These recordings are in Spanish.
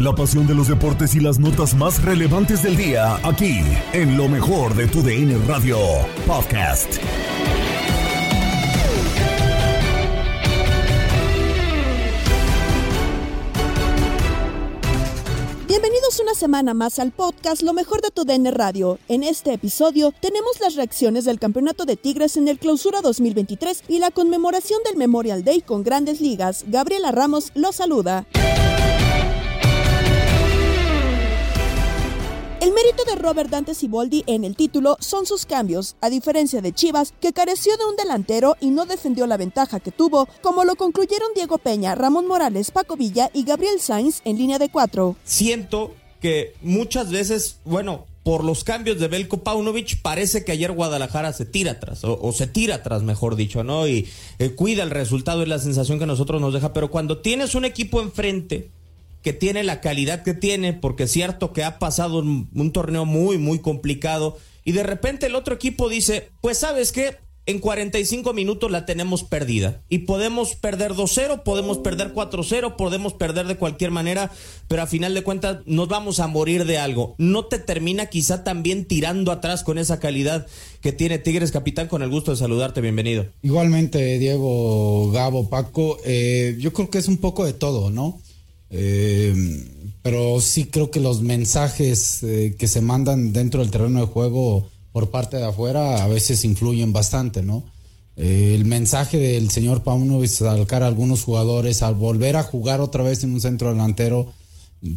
La pasión de los deportes y las notas más relevantes del día, aquí, en lo mejor de tu DN Radio Podcast. Bienvenidos una semana más al podcast Lo mejor de tu DN Radio. En este episodio tenemos las reacciones del Campeonato de Tigres en el Clausura 2023 y la conmemoración del Memorial Day con Grandes Ligas. Gabriela Ramos lo saluda. El mérito de Robert Dante Siboldi en el título son sus cambios, a diferencia de Chivas, que careció de un delantero y no defendió la ventaja que tuvo, como lo concluyeron Diego Peña, Ramón Morales, Paco Villa y Gabriel Sainz en línea de cuatro. Siento que muchas veces, bueno, por los cambios de Belko Paunovic, parece que ayer Guadalajara se tira atrás, o, se tira atrás, mejor dicho, ¿no? Y eh, cuida el resultado, es la sensación que nosotros nos deja, pero cuando tienes un equipo enfrente que tiene la calidad que tiene, porque es cierto que ha pasado un, torneo muy, muy complicado, y de repente el otro equipo dice, pues sabes qué, en 45 minutos la tenemos perdida, y podemos perder 2-0, podemos perder 4-0, podemos perder de cualquier manera, pero a final de cuentas nos vamos a morir de algo. ¿No te termina quizá también tirando atrás con esa calidad que tiene Tigres Capitán? Con el gusto de saludarte, bienvenido. Igualmente, Diego, Gabo, Paco, eh, yo creo que es un poco de todo, ¿no? Eh, pero sí creo que los mensajes eh, que se mandan dentro del terreno de juego por parte de afuera a veces influyen bastante, ¿no? Eh, el mensaje del señor Paunovic al a algunos jugadores al volver a jugar otra vez en un centro delantero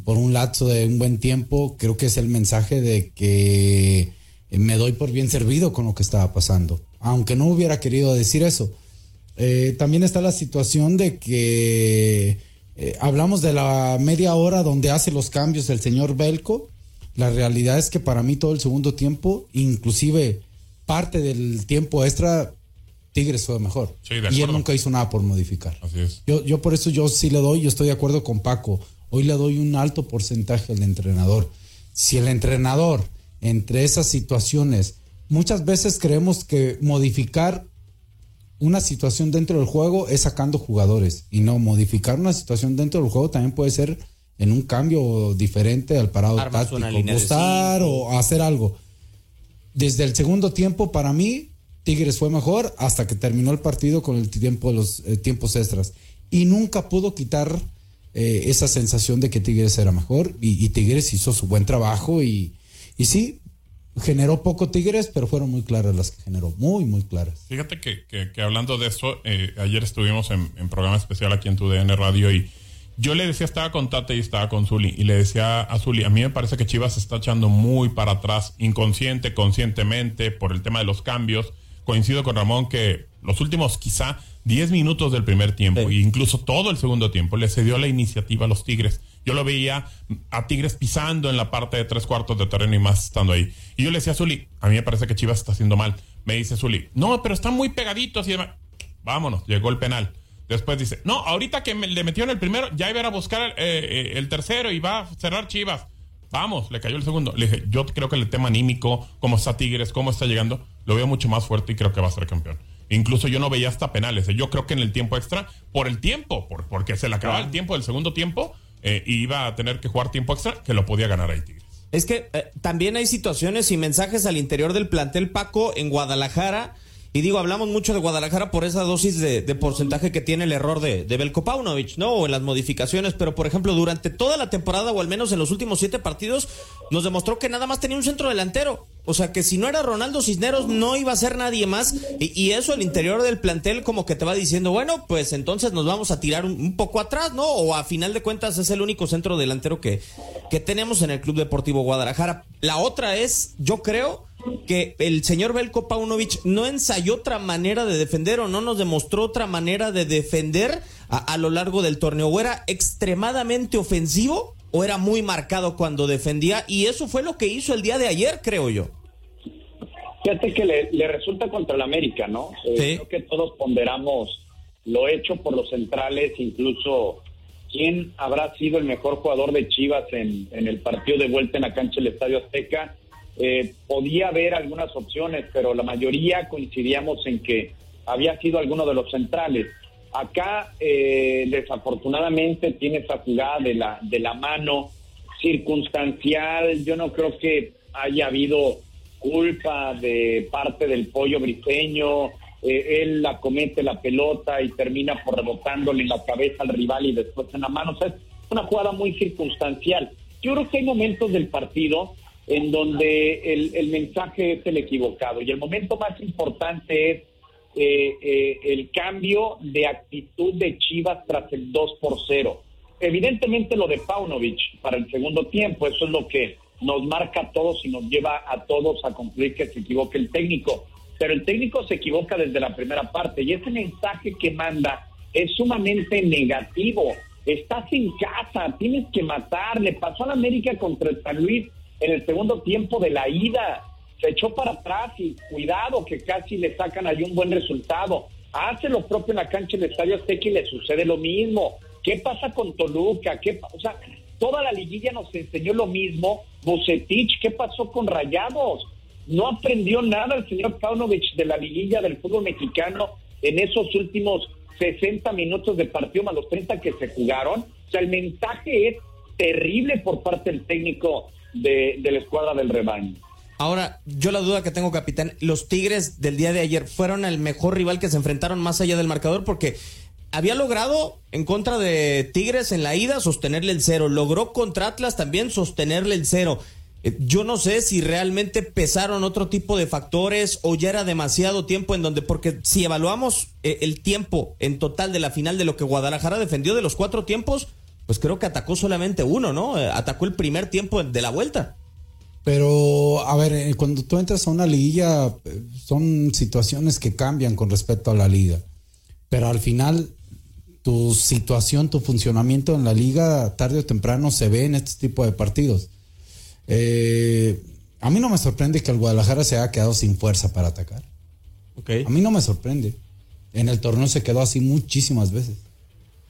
por un lapso de un buen tiempo, creo que es el mensaje de que me doy por bien servido con lo que estaba pasando, aunque no hubiera querido decir eso. también está la situación de que eh, hablamos de la media hora donde hace los cambios el señor Belco. La realidad es que para mí todo el segundo tiempo, inclusive parte del tiempo extra, Tigres fue mejor. Sí, y él nunca hizo nada por modificar. Así es. Yo, yo por eso yo sí le doy, yo estoy de acuerdo con Paco. Hoy le doy un alto porcentaje al entrenador. Si el entrenador, entre esas situaciones, muchas veces creemos que modificar una situación dentro del juego es sacando jugadores y no modificar una situación dentro del juego también puede ser en un cambio diferente al parado Armas táctico, cinco. o hacer algo. Desde el segundo tiempo para mí Tigres fue mejor hasta que terminó el partido con el tiempo de los eh, tiempos extras y nunca pudo quitar eh, esa sensación de que Tigres era mejor y, y Tigres hizo su buen trabajo y, y sí generó poco Tigres, pero fueron muy claras las que generó, muy, muy claras. Fíjate que, que, que hablando de eso, eh, ayer estuvimos en, en, programa especial aquí en tu DN Radio y yo le decía, estaba con Tate y estaba con Zuli, y le decía a Zuli, a mí me parece que Chivas se está echando muy para atrás, inconsciente, conscientemente, por el tema de los cambios. Coincido con Ramón que los últimos quizá 10 minutos del primer tiempo, Sí. e incluso todo el segundo tiempo, le cedió la iniciativa a los Tigres. Yo lo veía a Tigres pisando en la parte de tres cuartos de terreno y más estando ahí. Y yo le decía a Zuli, a mí me parece que Chivas está haciendo mal. Me dice Zuli, no, pero están muy pegaditos y demás. Vámonos, llegó el penal. Después dice, no, ahorita que me, le metieron el primero, ya iba a buscar eh, eh, el tercero y va a cerrar Chivas. Vamos, le cayó el segundo. Le dije, yo creo que el tema anímico, cómo está Tigres, cómo está llegando, lo veo mucho más fuerte y creo que va a ser campeón. Incluso yo no veía hasta penales. ¿eh? Yo creo que en el tiempo extra, por el tiempo, por, porque se le acababa el tiempo del segundo tiempo, eh, iba a tener que jugar tiempo extra, que lo podía ganar ahí Tigres. Es que eh, también hay situaciones y mensajes al interior del plantel Paco en Guadalajara. Y digo, hablamos mucho de Guadalajara por esa dosis de, porcentaje que tiene el error de, Belko Paunovic, ¿no? O en las modificaciones. Pero, por ejemplo, durante toda la temporada, o al menos en los últimos siete partidos, nos demostró que nada más tenía un centro delantero. O sea, que si no era Ronaldo Cisneros, no iba a ser nadie más. Y, eso al interior del plantel como que te va diciendo, bueno, pues entonces nos vamos a tirar un, un poco atrás, ¿no? O a final de cuentas es el único centro delantero que, que tenemos en el Club Deportivo Guadalajara. La otra es, yo creo que el señor Belko Paunovic no ensayó otra manera de defender o no nos demostró otra manera de defender a, a, lo largo del torneo. O era extremadamente ofensivo o era muy marcado cuando defendía. Y eso fue lo que hizo el día de ayer, creo yo. Fíjate que le, le resulta contra el América, ¿no? Eh, Sí. Creo que todos ponderamos lo hecho por los centrales, incluso quién habrá sido el mejor jugador de Chivas en, en el partido de vuelta en la cancha del Estadio Azteca. Eh, podía haber algunas opciones, pero la mayoría coincidíamos en que había sido alguno de los centrales. Acá, eh, desafortunadamente, tiene esa jugada de la, de la mano circunstancial. Yo no creo que haya habido culpa de parte del pollo briseño. Eh, él la comete la pelota y termina por rebotándole en la cabeza al rival y después en la mano. O sea, es una jugada muy circunstancial. Yo creo que hay momentos del partido en donde el, mensaje es el equivocado y el momento más importante es eh, eh, el cambio de actitud de Chivas tras el 2 por 0. Evidentemente lo de Paunovic para el segundo tiempo, eso es lo que nos marca a todos y nos lleva a todos a concluir que se equivoque el técnico. Pero el técnico se equivoca desde la primera parte y ese mensaje que manda es sumamente negativo. Estás en casa, tienes que matar. Le pasó a la América contra el San Luis en el segundo tiempo de la ida. Se echó para atrás y cuidado que casi le sacan ahí un buen resultado. Hace lo propio en la cancha del Estadio Azteca y le sucede lo mismo. ¿Qué pasa con Toluca? ¿Qué o sea, toda la liguilla nos enseñó lo mismo. Bucetich, ¿qué pasó con Rayados? No aprendió nada el señor Paunovic de la liguilla del fútbol mexicano en esos últimos 60 minutos de partido más los 30 que se jugaron. O sea, el mensaje es terrible por parte del técnico de, de la escuadra del rebaño. Ahora, yo la duda que tengo, capitán, los Tigres del día de ayer fueron el mejor rival que se enfrentaron más allá del marcador porque había logrado en contra de Tigres en la ida sostenerle el cero, logró contra Atlas también sostenerle el cero. Eh, Yo no sé si realmente pesaron otro tipo de factores o ya era demasiado tiempo en donde, porque si evaluamos eh, el tiempo en total de la final de lo que Guadalajara defendió de los cuatro tiempos, pues creo que atacó solamente uno, ¿no? Eh, Atacó el primer tiempo de la vuelta. Pero, a ver, eh, cuando tú entras a una liguilla, eh, son situaciones que cambian con respecto a la liga. Pero al final, tu situación, tu funcionamiento en la liga, tarde o temprano, se ve en este tipo de partidos. Eh, a mí no me sorprende que el Guadalajara se haya quedado sin fuerza para atacar. A mí no me sorprende. En el torneo se quedó así muchísimas veces.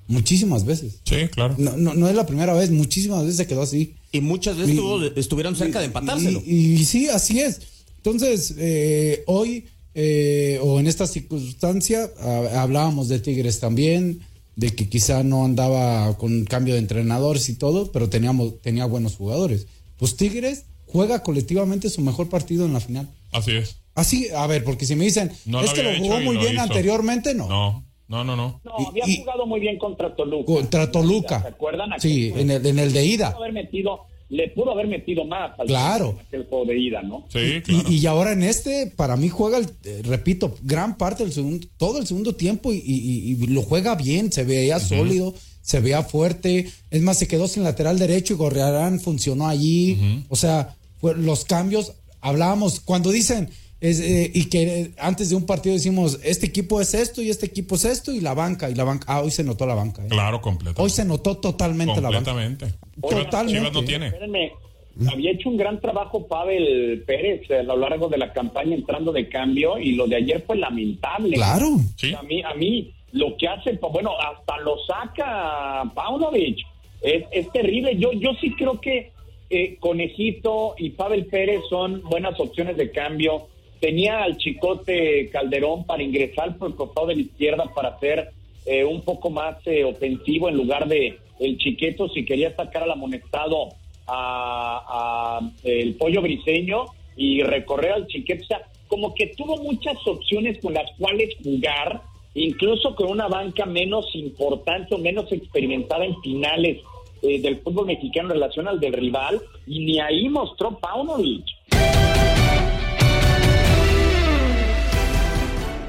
Muchísimas veces. Sí, claro. No, no, no es la primera vez, muchísimas veces se quedó así. Y muchas veces Y- estuvieron cerca de empatárselo. Y, y sí, así es. Entonces, eh, hoy eh, o en esta circunstancia hablábamos de Tigres también, de que quizá no andaba con cambio de entrenadores y todo, pero teníamos, tenía buenos jugadores. Pues Tigres juega colectivamente su mejor partido en la final. Así es. Así, a ver, porque si me dicen, No es lo que lo jugó muy lo bien hizo. anteriormente, no. No, no, no, no. No, había y- jugado muy bien contra Toluca. Contra Toluca. ¿Se acuerdan? Sí, en el, en el de ida. pudo haber metido, le pudo haber metido más al Claro. aquel juego de ida, ¿no? Sí, Y- claro. Y, ahora en este, para mí juega, el, eh, repito, gran parte del segundo, todo el segundo tiempo y, y- y lo juega bien, se veía sólido, se veía fuerte. Es más, se quedó sin lateral derecho y Gorriarán funcionó allí. O sea, fue- los cambios, hablábamos, cuando dicen, es, eh, y que eh, antes de un partido decimos, este equipo es esto y este equipo es esto y la banca, y la banca, ah, hoy se notó la banca. eh. Claro, completamente. Hoy se notó totalmente la banca. Completamente. Oigan, Totalmente. Chivas no tiene. Espérenme, había hecho un gran trabajo Pavel Pérez a lo largo de la campaña entrando de cambio y lo de ayer fue lamentable. Claro. Sí. A mí, a mí lo que hace, bueno, hasta lo saca Paunovic. Es, es terrible. Yo, yo sí creo que eh, Conejito y Pavel Pérez son buenas opciones de cambio. Tenía al Chicote Calderón para ingresar por el costado de la izquierda para hacer eh, un poco más eh, ofensivo en lugar de el Chiqueto si quería sacar al amonestado a, el pollo briseño y recorrer al Chiqueto. Como que tuvo muchas opciones con las cuales jugar, incluso con una banca menos importante o menos experimentada en finales eh, del fútbol mexicano en relación al del rival, y ni ahí mostró Paunovic.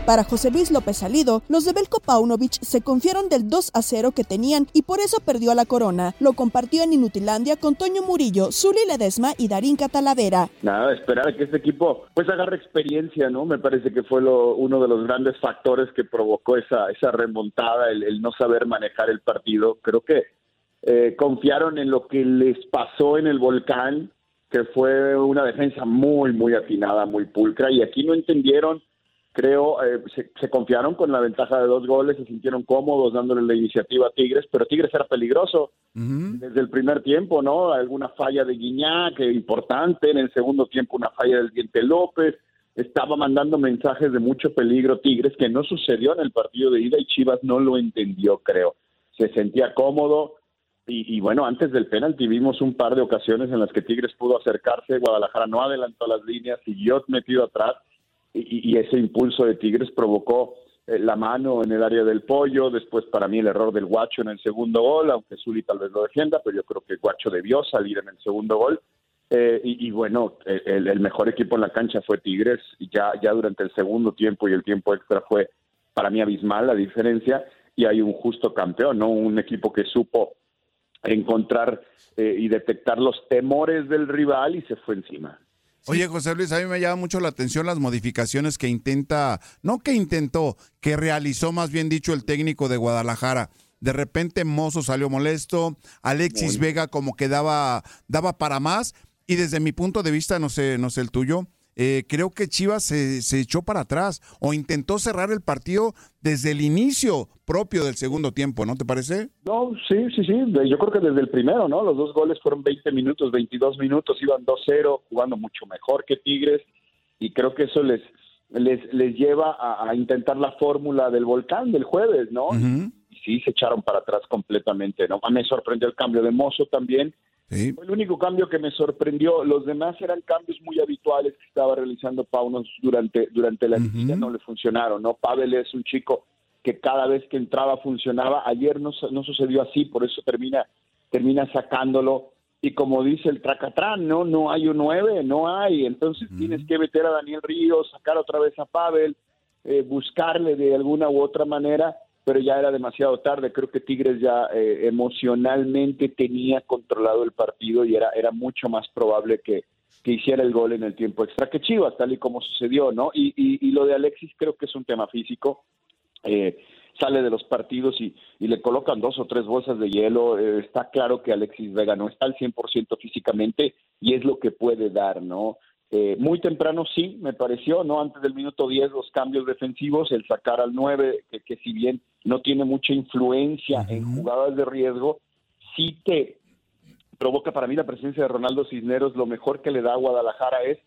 Para José Luis López Salido, los de Belko Paunovic se confiaron del 2 a 0 que tenían y por eso perdió la corona. Lo compartió en Inutilandia con Toño Murillo, Zuli Ledesma y Darín Catalavera. Nada, esperar que este equipo pues agarre experiencia, ¿no? Me parece que fue lo, uno de los grandes factores que provocó esa, esa remontada, el, el no saber manejar el partido. Creo que eh, confiaron en lo que les pasó en el volcán, que fue una defensa muy, muy afinada, muy pulcra, y aquí no entendieron creo, eh, se, confiaron con la ventaja de dos goles, se sintieron cómodos dándole la iniciativa a Tigres, pero Tigres era peligroso desde el primer tiempo, ¿no? Alguna falla de Guiñac importante, en el segundo tiempo una falla del Diente López, estaba mandando mensajes de mucho peligro Tigres, que no sucedió en el partido de ida y Chivas no lo entendió, creo. Se sentía cómodo, y, y, bueno, antes del penalti vimos un par de ocasiones en las que Tigres pudo acercarse, Guadalajara no adelantó las líneas, siguió metido atrás y, ese impulso de Tigres provocó eh, la mano en el área del pollo, después para mí el error del Guacho en el segundo gol, aunque Zuli tal vez lo defienda, pero yo creo que Guacho debió salir en el segundo gol. Eh, y, bueno, el, mejor equipo en la cancha fue Tigres, y ya, ya durante el segundo tiempo y el tiempo extra fue para mí abismal la diferencia, y hay un justo campeón, ¿no? Un equipo que supo encontrar eh, y detectar los temores del rival y se fue encima. Oye, José Luis, a mí me llama mucho la atención las modificaciones que intenta, no que intentó, que realizó más bien dicho el técnico de Guadalajara. De repente Mozo salió molesto, Alexis Vega como que daba, daba para más y desde mi punto de vista, no sé, no sé el tuyo, eh, creo que Chivas se, se, echó para atrás o intentó cerrar el partido desde el inicio propio del segundo tiempo, ¿no te parece? No, sí, sí, sí. Yo creo que desde el primero, ¿no? Los dos goles fueron 20 minutos, 22 minutos, iban 2-0, jugando mucho mejor que Tigres y creo que eso les les, les lleva a, intentar la fórmula del volcán del jueves, ¿no? Y sí, se echaron para atrás completamente, ¿no? Me sorprendió el cambio de Mozo también fue el único cambio que me sorprendió. Los demás eran cambios muy habituales que estaba realizando Paunos durante, durante la uh no le funcionaron, ¿no? Pavel es un chico que cada vez que entraba funcionaba. Ayer no, no sucedió así, por eso termina, termina sacándolo. Y como dice el Tracatrán, no, no hay un 9, no hay. Entonces tienes que meter a Daniel Ríos, sacar otra vez a Pavel, eh, buscarle de alguna u otra manera pero ya era demasiado tarde. Creo que Tigres ya eh, emocionalmente tenía controlado el partido y era, era mucho más probable que, que hiciera el gol en el tiempo extra que Chivas, tal y como sucedió, ¿no? Y, y, lo de Alexis creo que es un tema físico. Eh, sale de los partidos y, y, le colocan dos o tres bolsas de hielo. Eh, está claro que Alexis Vega no está al 100% físicamente y es lo que puede dar, ¿no? Eh, muy temprano sí, me pareció, ¿no? Antes del minuto 10 los cambios defensivos, el sacar al 9, que, si bien no tiene mucha influencia en jugadas de riesgo, sí te provoca para mí la presencia de Ronaldo Cisneros, lo mejor que le da a Guadalajara es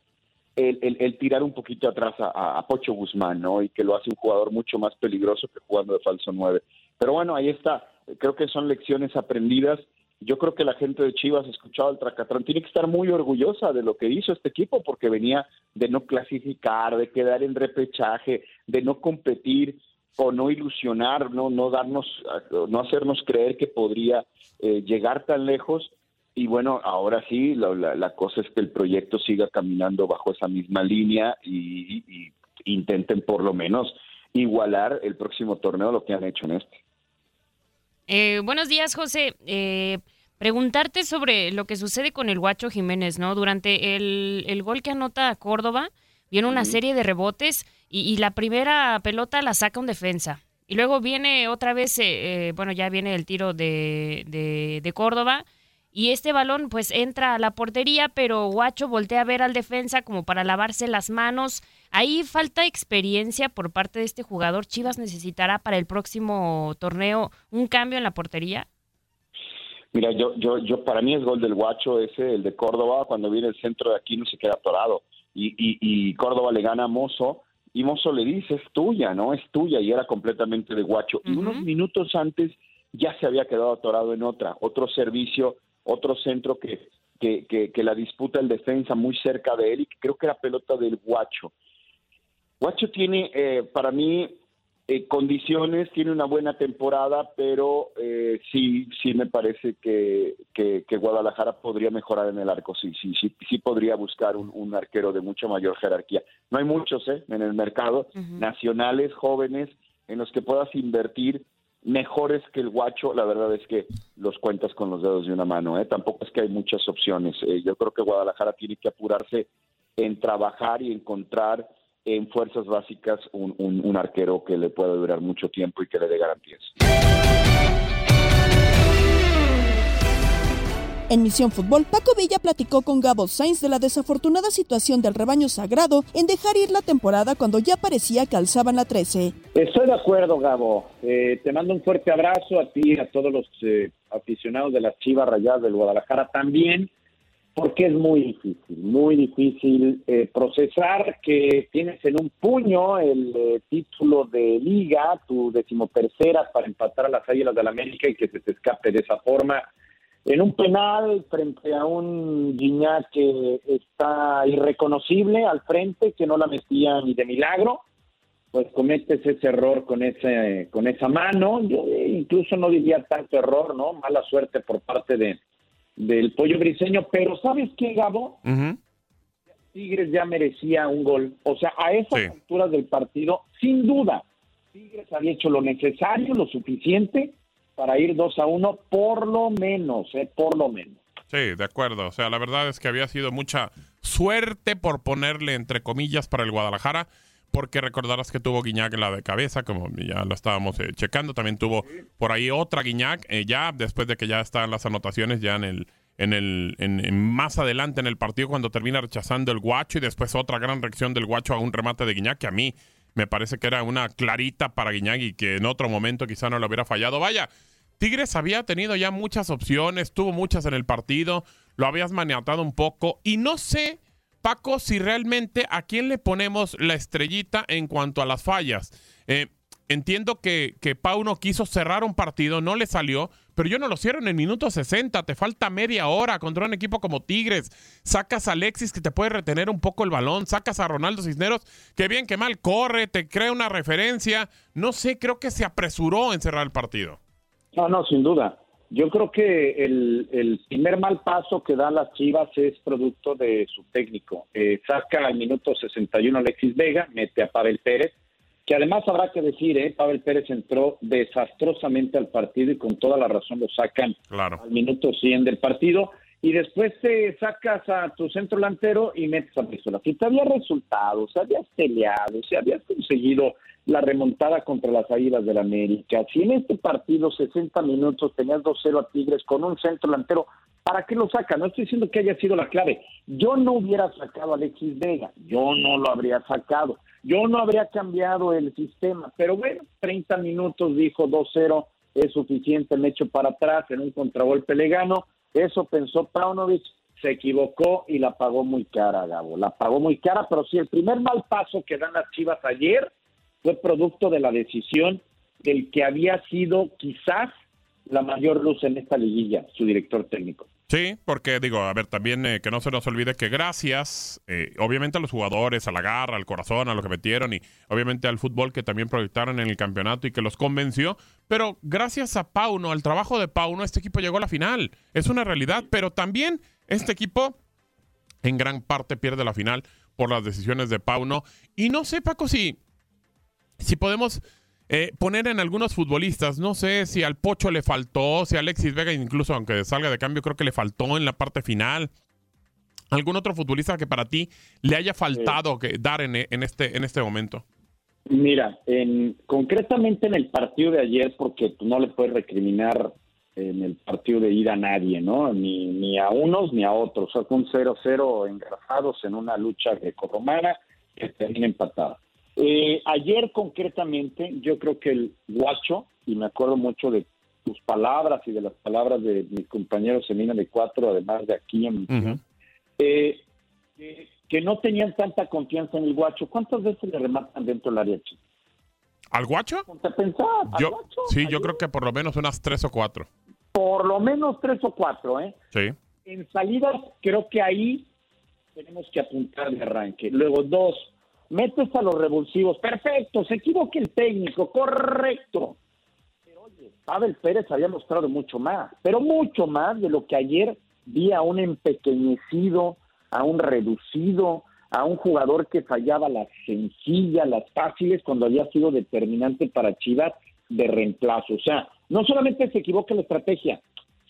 el, tirar un poquito atrás a, a, Pocho Guzmán, ¿no? Y que lo hace un jugador mucho más peligroso que jugando de falso 9. Pero bueno, ahí está, creo que son lecciones aprendidas yo creo que la gente de Chivas escuchado al Tracatrán tiene que estar muy orgullosa de lo que hizo este equipo porque venía de no clasificar, de quedar en repechaje, de no competir o no ilusionar, no no darnos no hacernos creer que podría eh, llegar tan lejos y bueno, ahora sí, la, cosa es que el proyecto siga caminando bajo esa misma línea y, y intenten por lo menos igualar el próximo torneo lo que han hecho en este. Eh, buenos días, José. Eh, preguntarte sobre lo que sucede con el Guacho Jiménez, ¿no? Durante el, gol que anota Córdoba, viene una serie de rebotes y, la primera pelota la saca un defensa. Y luego viene otra vez, eh, bueno, ya viene el tiro de, de, Córdoba y este balón pues entra a la portería, pero Guacho voltea a ver al defensa como para lavarse las manos. Ahí falta experiencia por parte de este jugador. Chivas necesitará para el próximo torneo un cambio en la portería. Mira, yo, yo, yo, para mí es gol del guacho ese, el de Córdoba, cuando viene el centro de aquí no se queda atorado. Y, y, y Córdoba le gana a Mozo, y Mozo le dice, es tuya, ¿no? Es tuya, y era completamente de guacho. Y unos minutos antes ya se había quedado atorado en otra, otro servicio, otro centro que, que, que, que la disputa el defensa muy cerca de él, y creo que era pelota del guacho. Guacho tiene, eh, para mí, eh, condiciones, tiene una buena temporada, pero eh, sí, sí me parece que, que, que, Guadalajara podría mejorar en el arco, sí, sí, sí, sí podría buscar un, un arquero de mucha mayor jerarquía. No hay muchos ¿eh? en el mercado, uh -huh. nacionales, jóvenes, en los que puedas invertir mejores que el guacho, la verdad es que los cuentas con los dedos de una mano, ¿eh? tampoco es que hay muchas opciones. Eh, yo creo que Guadalajara tiene que apurarse en trabajar y encontrar en fuerzas básicas un, un, un, arquero que le pueda durar mucho tiempo y que le dé garantías. En Misión Fútbol, Paco Villa platicó con Gabo Sainz de la desafortunada situación del rebaño sagrado en dejar ir la temporada cuando ya parecía que alzaban la 13. Estoy de acuerdo, Gabo. Eh, te mando un fuerte abrazo a ti y a todos los eh, aficionados de las Chivas Rayadas del Guadalajara también porque es muy difícil, muy difícil eh, procesar que tienes en un puño el eh, título de liga, tu decimotercera para empatar a las Águilas del la América y que se te escape de esa forma. En un penal frente a un Guiñac que está irreconocible al frente, que no la metía ni de milagro, pues cometes ese error con ese con esa mano. Yo incluso no diría tanto error, ¿no? Mala suerte por parte de del pollo briseño, pero ¿sabes qué, Gabo? Uh -huh. Tigres ya merecía un gol. O sea, a esas sí. alturas del partido, sin duda, Tigres había hecho lo necesario, lo suficiente para ir 2 a 1, por lo menos, ¿eh? Por lo menos. Sí, de acuerdo. O sea, la verdad es que había sido mucha suerte por ponerle entre comillas para el Guadalajara porque recordarás que tuvo Guiñac la de cabeza, como ya lo estábamos eh, checando, también tuvo por ahí otra Guiñac, eh, ya después de que ya están las anotaciones, ya en el, en el, en, más adelante en el partido cuando termina rechazando el guacho y después otra gran reacción del guacho a un remate de Guiñac que a mí me parece que era una clarita para Guiñac y que en otro momento quizá no lo hubiera fallado. Vaya, Tigres había tenido ya muchas opciones, tuvo muchas en el partido, lo habías maniatado un poco y no sé Paco, si realmente a quién le ponemos la estrellita en cuanto a las fallas. Eh, entiendo que, que Pau no quiso cerrar un partido, no le salió, pero yo no lo cierro en el minuto 60, te falta media hora contra un equipo como Tigres, sacas a Alexis que te puede retener un poco el balón, sacas a Ronaldo Cisneros, que bien que mal corre, te crea una referencia, no sé, creo que se apresuró en cerrar el partido. No, no, sin duda. Yo creo que el, el, primer mal paso que dan las Chivas es producto de su técnico. Eh, saca al minuto 61 Alexis Vega, mete a Pavel Pérez, que además habrá que decir, eh, Pavel Pérez entró desastrosamente al partido y con toda la razón lo sacan claro. al minuto 100 del partido. Y después te sacas a tu centro delantero y metes a Pistola. Si te había resultado, si habías peleado, si habías conseguido la remontada contra las Águilas del la América. Si en este partido 60 minutos tenías 2-0 a Tigres con un centro delantero, ¿para qué lo saca? No estoy diciendo que haya sido la clave. Yo no hubiera sacado a Alexis Vega, yo no lo habría sacado, yo no habría cambiado el sistema, pero bueno, 30 minutos dijo 2-0 es suficiente, me echo para atrás en un contragolpe le gano, eso pensó Paunovic, se equivocó y la pagó muy cara, Gabo, la pagó muy cara, pero sí, el primer mal paso que dan las Chivas ayer fue producto de la decisión del que había sido quizás la mayor luz en esta liguilla, su director técnico. Sí, porque digo, a ver, también eh, que no se nos olvide que gracias, eh, obviamente a los jugadores, a la garra, al corazón, a lo que metieron y obviamente al fútbol que también proyectaron en el campeonato y que los convenció, pero gracias a Pauno, al trabajo de Pauno, este equipo llegó a la final. Es una realidad, pero también este equipo en gran parte pierde la final por las decisiones de Pauno. Y no sé, Paco, si si podemos eh, poner en algunos futbolistas, no sé si al Pocho le faltó, si a Alexis Vega, incluso aunque salga de cambio, creo que le faltó en la parte final. ¿Algún otro futbolista que para ti le haya faltado que dar en, en, este, en este momento? Mira, en, concretamente en el partido de ayer, porque tú no le puedes recriminar en el partido de ida a nadie, ¿no? Ni, ni a unos ni a otros. O sea, fue un 0-0 engrasados en una lucha grecorromana que termina empatada. Eh, ayer concretamente, yo creo que el guacho, y me acuerdo mucho de tus palabras y de las palabras de mis compañeros en línea de cuatro, además de aquí en mi eh, que, que no tenían tanta confianza en el guacho. ¿Cuántas veces le rematan dentro del área chica? ¿Al guacho? Al Yo, guacho, sí, ayer. yo creo que por lo menos unas tres o cuatro. Por lo menos tres o cuatro, ¿eh? Sí. En salidas, creo que ahí tenemos que apuntar de arranque. Luego, dos, metes a los revulsivos. Perfecto, se equivoque el técnico, correcto. Pero oye, Pavel Pérez había mostrado mucho más, pero mucho más de lo que ayer vi a un empequeñecido, a un reducido, a un jugador que fallaba las sencillas, las fáciles, cuando había sido determinante para Chivas de reemplazo. O sea, no solamente se equivoca la estrategia,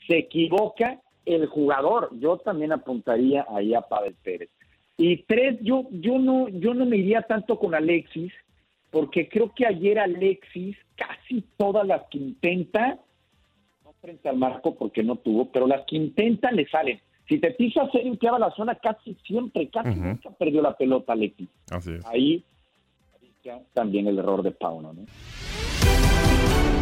se equivoca el jugador. Yo también apuntaría ahí a Pavel Pérez. Y tres, yo, yo no, yo no me iría tanto con Alexis, porque creo que ayer Alexis, casi todas las que intenta, no frente al marco porque no tuvo, pero las que intenta le salen. Si te fijas, se limpiaba la zona casi siempre, casi nunca perdió la pelota Alexis. Así es. Ahí también el error de Pauno, ¿no?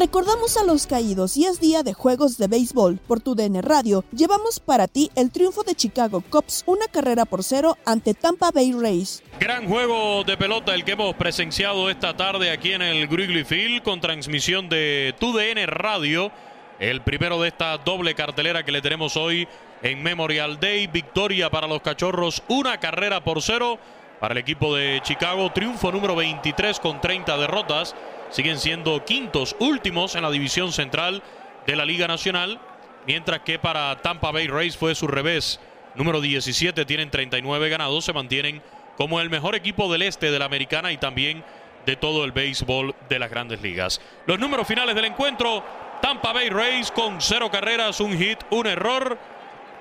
Recordamos a los caídos y es día de juegos de béisbol. Por tu DN Radio llevamos para ti el triunfo de Chicago Cubs, una carrera por cero ante Tampa Bay Rays. Gran juego de pelota el que hemos presenciado esta tarde aquí en el Wrigley Field con transmisión de TUDN Radio. El primero de esta doble cartelera que le tenemos hoy en Memorial Day. Victoria para los cachorros, una carrera por cero para el equipo de Chicago. Triunfo número 23 con 30 derrotas. Siguen siendo quintos últimos en la división central de la Liga Nacional. Mientras que para Tampa Bay Rays fue su revés. Número 17 tienen 39 ganados. Se mantienen como el mejor equipo del este de la americana y también de todo el béisbol de las grandes ligas. Los números finales del encuentro. Tampa Bay Rays con cero carreras, un hit, un error.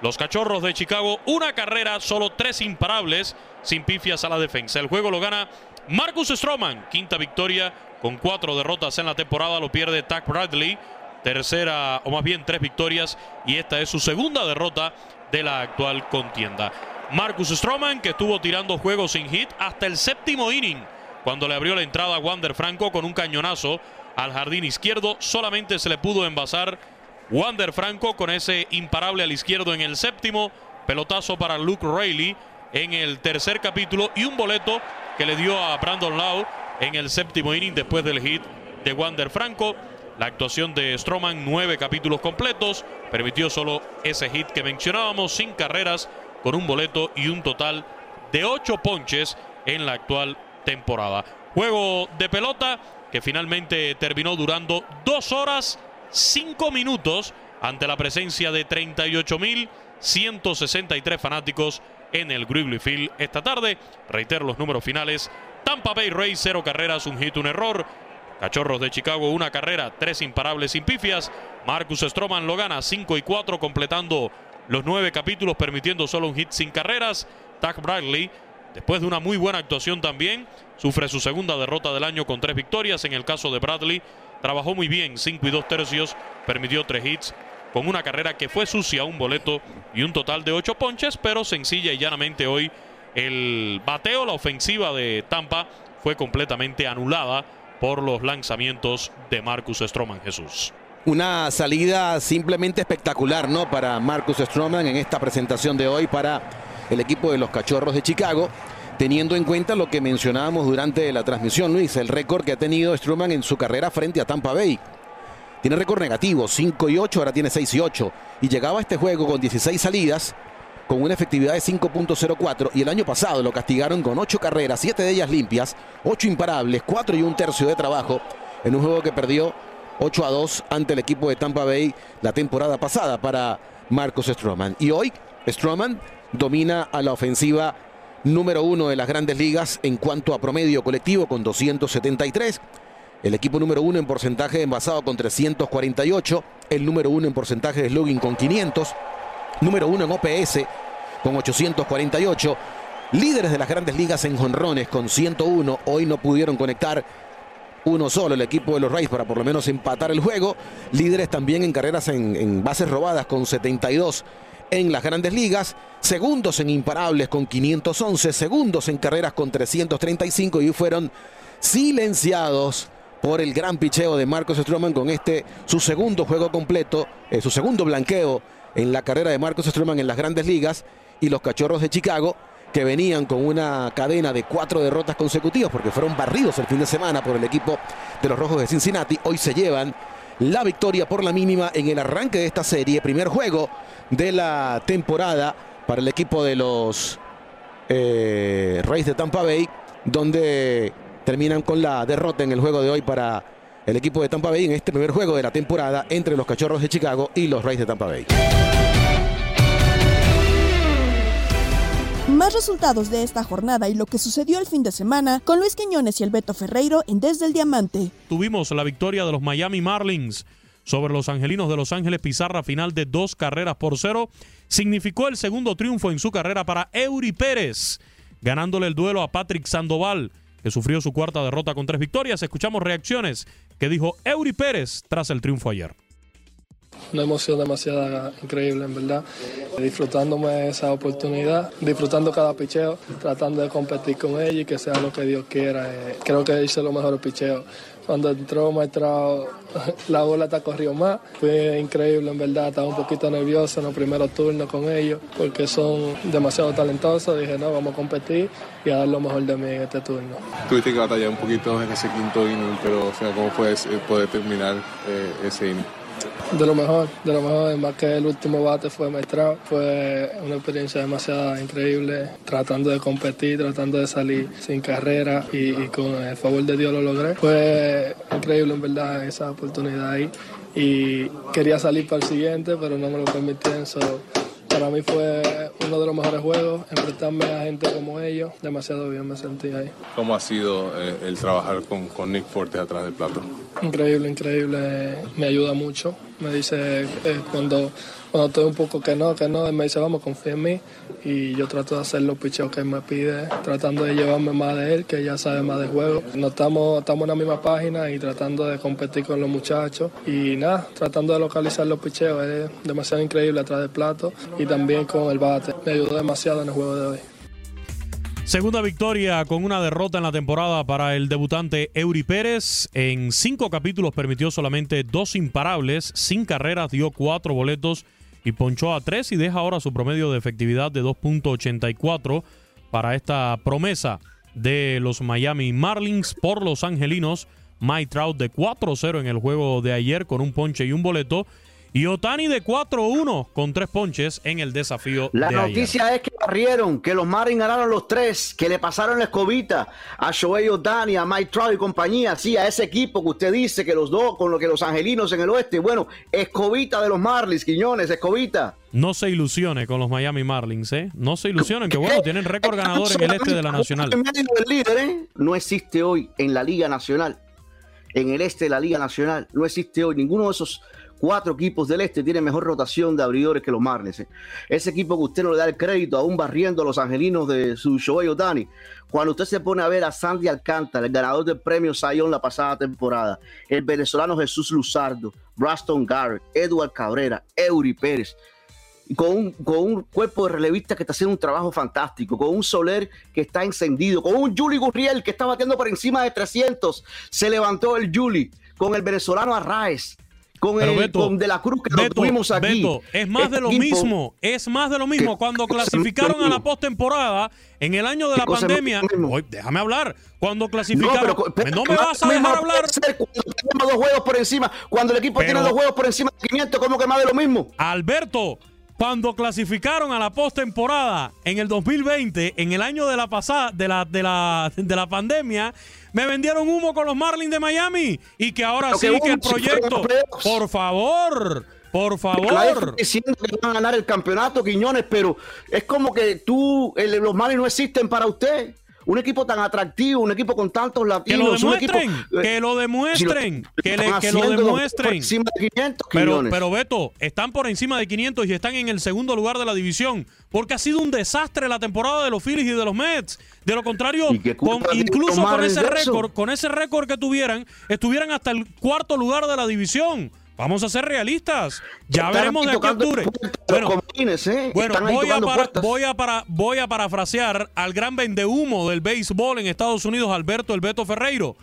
Los cachorros de Chicago, una carrera, solo tres imparables, sin pifias a la defensa. El juego lo gana Marcus Stroman, quinta victoria con cuatro derrotas en la temporada, lo pierde Tack Bradley, tercera o más bien tres victorias y esta es su segunda derrota de la actual contienda. Marcus Stroman que estuvo tirando juegos sin hit hasta el séptimo inning cuando le abrió la entrada a Wander Franco con un cañonazo al jardín izquierdo, solamente se le pudo envasar Wander Franco con ese imparable al izquierdo en el séptimo, pelotazo para Luke Rayleigh en el tercer capítulo y un boleto que le dio a Brandon Lau en el séptimo inning después del hit de Wander Franco. La actuación de Stroman, nueve capítulos completos, permitió solo ese hit que mencionábamos, sin carreras, con un boleto y un total de ocho ponches en la actual temporada. Juego de pelota que finalmente terminó durando dos horas, cinco minutos, ante la presencia de 38.163 fanáticos en el Wrigley Field esta tarde. Reitero los números finales. Tampa Bay Rays, cero carreras, un hit, un error. Cachorros de Chicago, una carrera, tres imparables sin pifias. Marcus Stroman lo gana 5 y 4, completando los nueve capítulos, permitiendo solo un hit sin carreras. Tack Bradley, después de una muy buena actuación también, sufre su segunda derrota del año con tres victorias. En el caso de Bradley, trabajó muy bien, 5 y 2 tercios, permitió tres hits con una carrera que fue sucia, un boleto y un total de ocho ponches, pero sencilla y llanamente hoy el bateo, la ofensiva de Tampa fue completamente anulada por los lanzamientos de Marcus Stroman Jesús. Una salida simplemente espectacular, ¿no? Para Marcus Stroman en esta presentación de hoy para el equipo de los Cachorros de Chicago, teniendo en cuenta lo que mencionábamos durante la transmisión, Luis, el récord que ha tenido Stroman en su carrera frente a Tampa Bay. Tiene récord negativo, 5 y 8, ahora tiene 6 y 8. Y llegaba a este juego con 16 salidas, con una efectividad de 5.04. Y el año pasado lo castigaron con 8 carreras, 7 de ellas limpias, 8 imparables, 4 y un tercio de trabajo, en un juego que perdió 8 a 2 ante el equipo de Tampa Bay la temporada pasada para Marcos Stroman. Y hoy Stroman domina a la ofensiva número uno de las grandes ligas en cuanto a promedio colectivo con 273. El equipo número uno en porcentaje de envasado con 348. El número uno en porcentaje de slugging con 500. Número uno en OPS con 848. Líderes de las grandes ligas en jonrones con 101. Hoy no pudieron conectar uno solo el equipo de los Rays para por lo menos empatar el juego. Líderes también en carreras en, en bases robadas con 72 en las grandes ligas, segundos en imparables con 511, segundos en carreras con 335 y fueron silenciados por el gran picheo de Marcos Stroman con este su segundo juego completo, eh, su segundo blanqueo en la carrera de Marcos Stroman en las grandes ligas y los Cachorros de Chicago que venían con una cadena de cuatro derrotas consecutivas porque fueron barridos el fin de semana por el equipo de los Rojos de Cincinnati, hoy se llevan la victoria por la mínima en el arranque de esta serie, primer juego de la temporada para el equipo de los eh, Reyes de Tampa Bay, donde terminan con la derrota en el juego de hoy para el equipo de Tampa Bay en este primer juego de la temporada entre los Cachorros de Chicago y los Reyes de Tampa Bay. Más resultados de esta jornada y lo que sucedió el fin de semana con Luis Quiñones y el Beto Ferreiro en Desde el Diamante. Tuvimos la victoria de los Miami Marlins sobre los Angelinos de Los Ángeles Pizarra final de dos carreras por cero. Significó el segundo triunfo en su carrera para Eury Pérez, ganándole el duelo a Patrick Sandoval, que sufrió su cuarta derrota con tres victorias. Escuchamos reacciones que dijo Eury Pérez tras el triunfo ayer una emoción demasiado increíble, en verdad. Disfrutándome esa oportunidad, disfrutando cada picheo, tratando de competir con ellos y que sea lo que Dios quiera. Eh, creo que hice lo mejor picheo. Cuando entró Maestrao, la bola te corrió más. Fue increíble, en verdad. Estaba un poquito nervioso en los primeros turnos con ellos porque son demasiado talentosos. Dije, no, vamos a competir y a dar lo mejor de mí en este turno. Tuviste que batallar un poquito en ese quinto inning, pero o sea, ¿cómo fue poder terminar eh, ese inning? De lo mejor, de lo mejor, más que el último bate fue maestrado. Fue una experiencia demasiado increíble, tratando de competir, tratando de salir sin carrera y, con el favor de Dios lo logré. Fue increíble en verdad esa oportunidad ahí y quería salir para el siguiente, pero no me lo permitieron. para mí fue uno de los mejores juegos, enfrentarme a gente como ellos, demasiado bien me sentí ahí. ¿Cómo ha sido eh, el trabajar con, con Nick Forte atrás del plato? Increíble, increíble, me ayuda mucho me dice eh, cuando, cuando estoy un poco que no, que no, él me dice, vamos, confía en mí. Y yo trato de hacer los picheos que él me pide, tratando de llevarme más de él, que ya sabe más de juego. No estamos, estamos en la misma página y tratando de competir con los muchachos. Y nada, tratando de localizar los picheos. Es demasiado increíble atrás del plato y también con el bate. Me ayudó demasiado en el juego de hoy. Segunda victoria con una derrota en la temporada para el debutante Eury Pérez. En cinco capítulos permitió solamente dos imparables, sin carreras, dio cuatro boletos y ponchó a tres y deja ahora su promedio de efectividad de 2.84 para esta promesa de los Miami Marlins por los Angelinos. Mike Trout de 4-0 en el juego de ayer con un ponche y un boleto. Y Otani de 4-1 con tres ponches en el desafío. La noticia es que barrieron, que los Marlins ganaron los tres, que le pasaron la escobita a Shohei Otani, a Mike Trout y compañía, sí, a ese equipo que usted dice que los dos, con lo que los angelinos en el oeste, bueno, escobita de los Marlins, Quiñones, escobita. No se ilusione con los Miami Marlins, ¿eh? No se ilusionen, que bueno, tienen récord ganador en el este de la Nacional. ¿eh? No existe hoy en la Liga Nacional, en el este de la Liga Nacional, no existe hoy ninguno de esos cuatro equipos del este tienen mejor rotación de abridores que los Marlins. ¿eh? Ese equipo que usted no le da el crédito, aún barriendo a los angelinos de su Shohei Otani. Cuando usted se pone a ver a Sandy Alcántara, el ganador del premio Sayón la pasada temporada, el venezolano Jesús Luzardo, Braston Garrett, Edward Cabrera, Eury Pérez, con un, con un cuerpo de relevista que está haciendo un trabajo fantástico, con un Soler que está encendido, con un Juli Gurriel que está batiendo por encima de 300. Se levantó el Juli, con el venezolano Arraez, con el Beto, con De la Cruz que lo Beto, tuvimos aquí. Beto, es más de lo Este mismo, es más de lo mismo. ¿Qué Cuando clasificaron a la postemporada, en el año de ¿Qué la pandemia, déjame hablar, cuando No, clasificaron, pero, pero- no me vas a dejar hablar. Cuando tenemos dos juegos por encima, cuando el equipo Pero- tiene dos juegos por encima de 500, ¿cómo que más de lo mismo? Alberto, cuando clasificaron a la postemporada en el 2020, en el año de la pasada, de la, de la, de la pandemia, me vendieron humo con los Marlins de Miami y que ahora Pero sí que que el proyecto, por favor, por favor. está diciendo que van a ganar el campeonato, Quiñones, pero es como que tú, el- los males no existen para usted. Un equipo tan atractivo, un equipo con tantos Que lo latinos, un equipo, demuestren, eh, que lo demuestren, que, le- que lo demuestren. encima de 500, Pero, pero Beto, están por encima de 500 y están en el segundo lugar de la división, porque ha sido un desastre la temporada de los Phillies y de los Mets. De lo contrario, ¿Y qué culpa con- incluso con ese récord, con ese récord que tuvieran, estuvieran hasta el cuarto lugar de la división. Vamos a ser realistas. Ya Están veremos de aquí a octubre. puertas, Bueno, ¿eh? bueno, voy a, para- voy, a para- voy a parafrasear al gran vendehumo del béisbol en Estados Unidos, Alberto El Beto Ferreiro.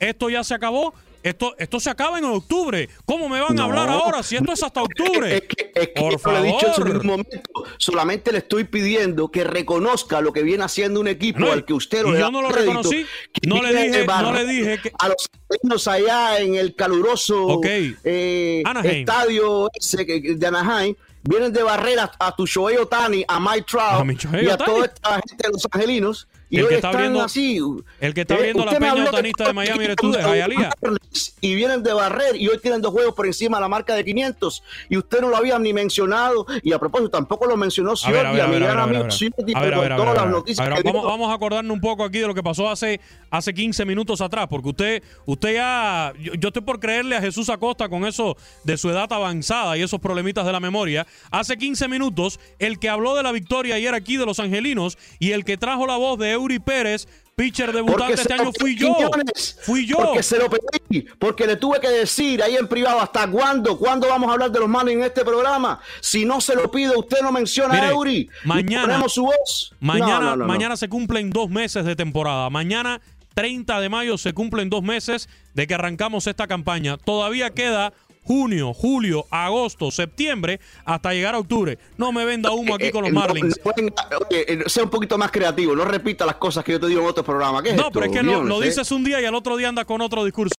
Esto ya se acabó. Esto, esto se acaba en octubre. ¿Cómo me van a No. hablar ahora si esto es hasta octubre? Es que, es que Por yo lo he dicho en favor. momento. Solamente le estoy pidiendo que reconozca lo que viene haciendo un equipo No, al que usted y le yo no lo crédito, reconocí. No le dije- no le dije que- a los niños allá en el caluroso eh, estadio ese de Anaheim. Vienen de barrera a tu Shohei Otani, a Mike Trout A y a toda esta gente de los angelinos. Y El hoy que está están abriendo- así. el que está Eh, abriendo la peña otanista de Miami eres tú, de Hialeah. y vienen de barrer y hoy tienen dos juegos por encima de la marca de 500 y usted no lo había ni mencionado y a propósito tampoco lo mencionó A ver, a Ciordi, ver, a a mi ver, a gran ver, a ver, amigo a ver. Ciordi, A ver, a con ver, a todas las noticias A ver, vamos, vamos a acordarnos un poco aquí de lo que pasó hace, hace 15 minutos atrás, porque usted, usted ya, yo, yo estoy por creerle a Jesús Acosta con eso de su edad avanzada y esos problemitas de la memoria. Hace 15 minutos, el que habló de la victoria ayer aquí de los angelinos y el que trajo la voz de Eury Pérez, pitcher debutante este año, fui yo. Fui yo. Porque se lo pedí, porque le tuve que decir ahí en privado hasta cuándo, cuándo vamos a hablar de los malos en este programa. Si no se lo pido, usted no menciona Mire, a Eury. mañana- ponemos su voz. Mañana, No, no, no, no. mañana se cumplen dos meses de temporada. Mañana, 30 de mayo, se cumplen dos meses de que arrancamos esta campaña. Todavía queda junio, julio, agosto, septiembre, hasta llegar a octubre. No me venda humo aquí con los Eh, no, Marlins. no oye, eh, sea un poquito más creativo, no repita las cosas que yo te digo en otros programas. ¿Qué es No, esto, pero es que lo, eh? dices un día y al otro día andas con otro discurso.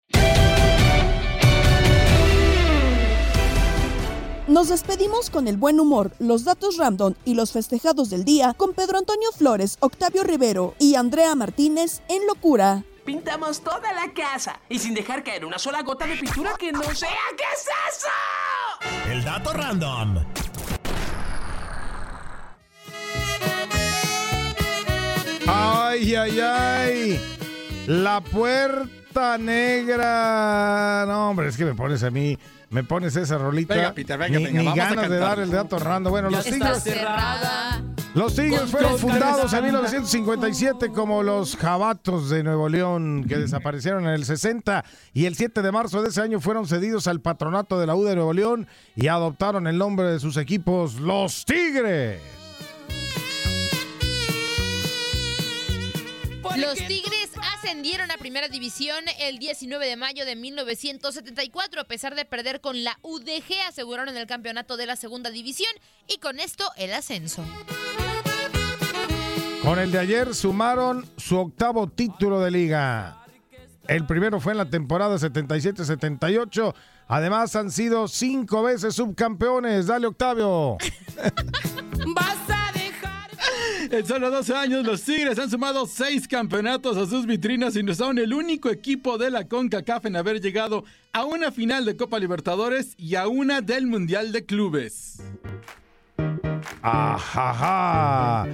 Nos despedimos con el buen humor, los datos random y los festejados del día con Pedro Antonio Flores, Octavio Rivero y Andrea Martínez en Locura. Pintamos toda la casa y sin dejar caer una sola gota de pintura que no sea. ¿Qué es eso? El dato random. Ay, ay, ay. La puerta negra. No, hombre, es que me pones a mí. Me pones esa rolita. Venga, Peter, venga, ni, venga, ni vamos a ganas de dar el dato random. Bueno, los cerrada. Los Tigres fueron fundados en 1957 como los Jabatos de Nuevo León, que desaparecieron en el 60 y el 7 de marzo de ese año fueron cedidos al patronato de la U de Nuevo León y adoptaron el nombre de sus equipos, los Tigres. Los Tigres ascendieron a Primera División el 19 de mayo de 1974. A pesar de perder con la UDG, aseguraron el campeonato de la Segunda División y con esto el ascenso. Con el de ayer sumaron su octavo título de liga. El primero fue en la temporada 77-78. Además han sido cinco veces subcampeones. Dale, Octavio. En solo 12 años, los Tigres han sumado seis campeonatos a sus vitrinas y no son el único equipo de la CONCACAF en haber llegado a una final de Copa Libertadores y a una del Mundial de Clubes. Ajaja.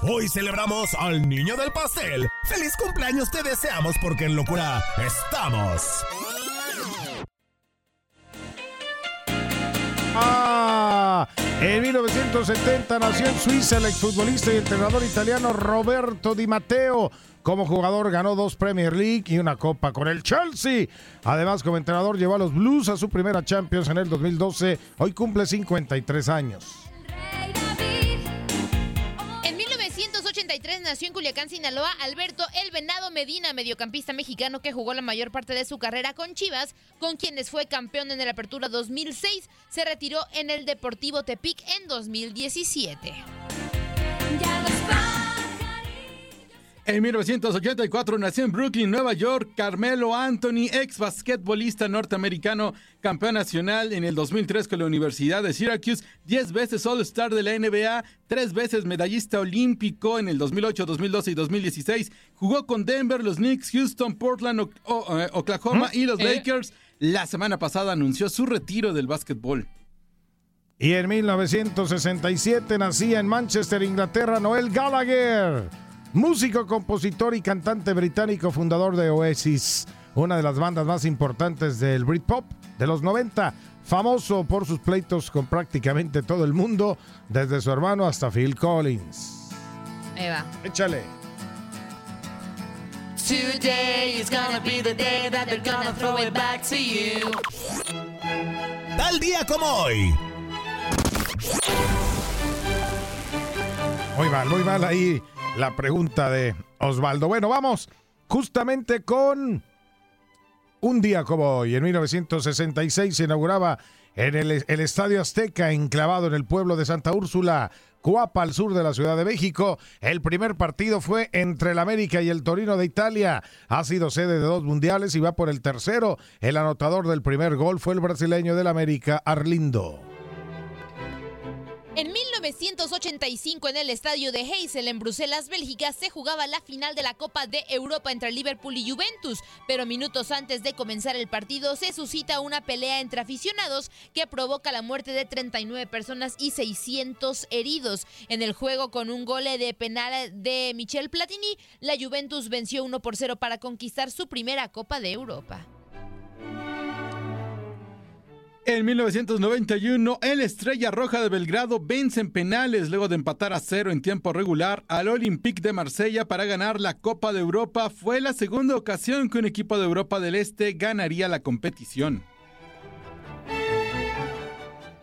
Hoy celebramos al niño del pastel. ¡Feliz cumpleaños te deseamos porque en locura estamos! Ah, en 1970 nació en Suiza el exfutbolista y entrenador italiano Roberto Di Matteo. Como jugador ganó dos Premier League y una copa con el Chelsea. Además, como entrenador llevó a los Blues a su primera Champions en el 2012. Hoy cumple 53 años. 1983 nació en Culiacán, Sinaloa, Alberto El Venado Medina, mediocampista mexicano que jugó la mayor parte de su carrera con Chivas, con quienes fue campeón en el Apertura 2006. Se retiró en el Deportivo Tepic en 2017. En 1984 nació en Brooklyn, Nueva York, Carmelo Anthony, ex basquetbolista norteamericano, campeón nacional en el 2003 con la Universidad de Syracuse, 10 veces All-Star de la NBA, 3 veces medallista olímpico en el 2008, 2012 y 2016. Jugó con Denver, los Knicks, Houston, Portland, O- O- eh, Oklahoma y los ¿Eh? Lakers. La semana pasada anunció su retiro del básquetbol. Y en 1967 nacía en Manchester, Inglaterra, Noel Gallagher, músico, compositor y cantante británico, fundador de Oasis, una de las bandas más importantes del Britpop de los 90, famoso por sus pleitos con prácticamente todo el mundo, desde su hermano hasta Phil Collins. Ahí va. Échale. Today is gonna be the day that they're gonna throw it back to you. Tal día como hoy. Muy mal, muy mal ahí la pregunta de Osvaldo. Bueno, vamos justamente con un día como hoy. En 1966 se inauguraba en el, el Estadio Azteca, enclavado en el pueblo de Santa Úrsula, Coapa, al sur de la Ciudad de México. El primer partido fue entre el América y el Torino de Italia. Ha sido sede de dos mundiales y va por el tercero. El anotador del primer gol fue el brasileño del América, Arlindo. En 1985, en el estadio de Heysel, en Bruselas, Bélgica, se jugaba la final de la Copa de Europa entre Liverpool y Juventus, pero minutos antes de comenzar el partido se suscita una pelea entre aficionados que provoca la muerte de 39 personas y 600 heridos. En el juego, con un gol de penal de Michel Platini, la Juventus venció 1 por 0 para conquistar su primera Copa de Europa. En 1991, el Estrella Roja de Belgrado vence en penales luego de empatar a cero en tiempo regular al Olympique de Marsella para ganar la Copa de Europa. Fue la segunda ocasión que un equipo de Europa del Este ganaría la competición.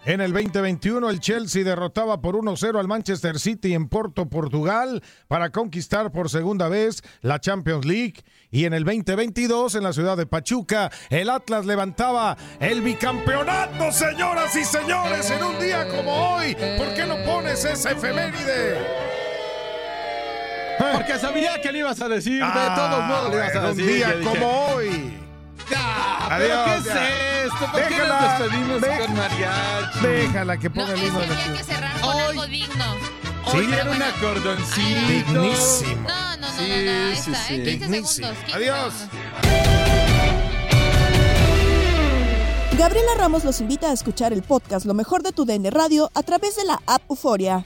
En el 2021 el Chelsea derrotaba por 1-0 al Manchester City en Porto, Portugal, para conquistar por segunda vez la Champions League. Y en el 2022 en la ciudad de Pachuca el Atlas levantaba el bicampeonato, señoras y señores, en un día como hoy. ¿Por qué no pones esa efeméride? Porque sabía que le ibas a decir, de todos modos le ibas a Ah, un decir. día Yo dije, como hoy. "Ah, ¿Pero Adiós, qué es esto? ¿Por qué Déjala, nos despedimos de- con mariachi? Déjala que ponga el himno de la Hay que cerrar con algo digno. Sí, Hoy era un acordoncito. Dignísimo. No, no, no, Sí, no, no, ahí sí, está, sí. ¿eh? 15 Dignísimo. segundos. 15 Adiós. Gabriela Ramos los invita a escuchar el podcast Lo mejor de tu DN Radio a través de la app Euforia.